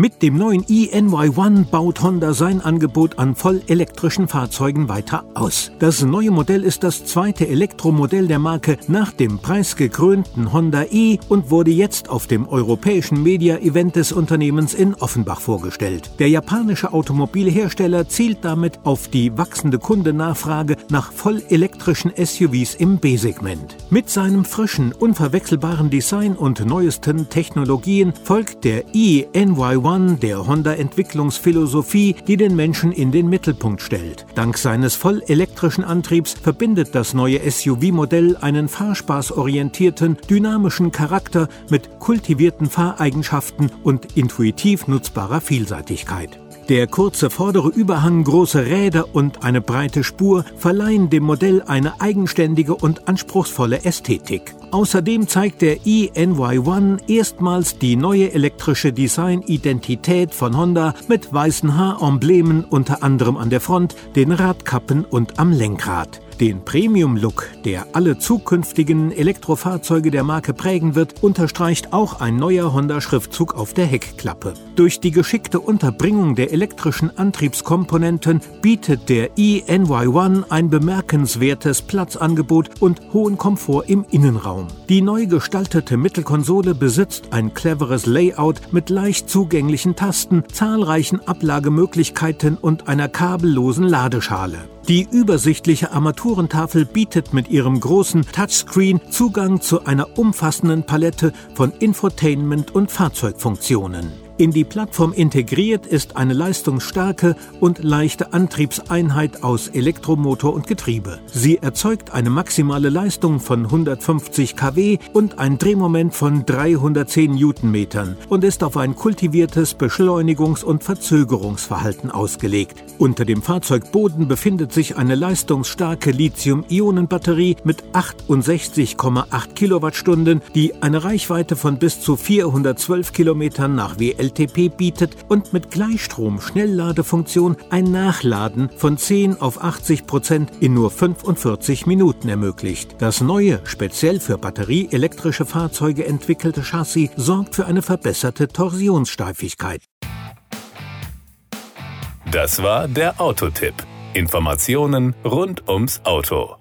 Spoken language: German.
Mit dem neuen eNY1 baut Honda sein Angebot an vollelektrischen Fahrzeugen weiter aus. Das neue Modell ist das zweite Elektromodell der Marke nach dem preisgekrönten Honda e und wurde jetzt auf dem europäischen Media-Event des Unternehmens in Offenbach vorgestellt. Der japanische Automobilhersteller zielt damit auf die wachsende Kundenachfrage nach vollelektrischen SUVs im B-Segment. Mit seinem frischen, unverwechselbaren Design und neuesten Technologien folgt der eNY1 One der Honda-Entwicklungsphilosophie, die den Menschen in den Mittelpunkt stellt. Dank seines vollelektrischen Antriebs verbindet das neue SUV-Modell einen fahrspaßorientierten, dynamischen Charakter mit kultivierten Fahreigenschaften und intuitiv nutzbarer Vielseitigkeit. Der kurze vordere Überhang, große Räder und eine breite Spur verleihen dem Modell eine eigenständige und anspruchsvolle Ästhetik. Außerdem zeigt der eNY1 erstmals die neue elektrische Designidentität von Honda mit weißen Haaremblemen unter anderem an der Front, den Radkappen und am Lenkrad. Den Premium-Look, der alle zukünftigen Elektrofahrzeuge der Marke prägen wird, unterstreicht auch ein neuer Honda-Schriftzug auf der Heckklappe. Durch die geschickte Unterbringung der elektrischen Antriebskomponenten bietet der eNY1 ein bemerkenswertes Platzangebot und hohen Komfort im Innenraum. Die neu gestaltete Mittelkonsole besitzt ein cleveres Layout mit leicht zugänglichen Tasten, zahlreichen Ablagemöglichkeiten und einer kabellosen Ladeschale. Die übersichtliche Armaturentafel bietet mit ihrem großen Touchscreen Zugang zu einer umfassenden Palette von Infotainment und Fahrzeugfunktionen. In die Plattform integriert ist eine leistungsstarke und leichte Antriebseinheit aus Elektromotor und Getriebe. Sie erzeugt eine maximale Leistung von 150 kW und ein Drehmoment von 310 Newtonmetern und ist auf ein kultiviertes Beschleunigungs- und Verzögerungsverhalten ausgelegt. Unter dem Fahrzeugboden befindet sich eine leistungsstarke Lithium-Ionen-Batterie mit 68,8 Kilowattstunden, die eine Reichweite von bis zu 412 Kilometern nach WL LTP bietet und mit Gleichstrom-Schnellladefunktion ein Nachladen von 10 auf 80 Prozent in nur 45 Minuten ermöglicht. Das neue, speziell für batterieelektrische Fahrzeuge entwickelte Chassis sorgt für eine verbesserte Torsionssteifigkeit. Das war der Autotipp. Informationen rund ums Auto.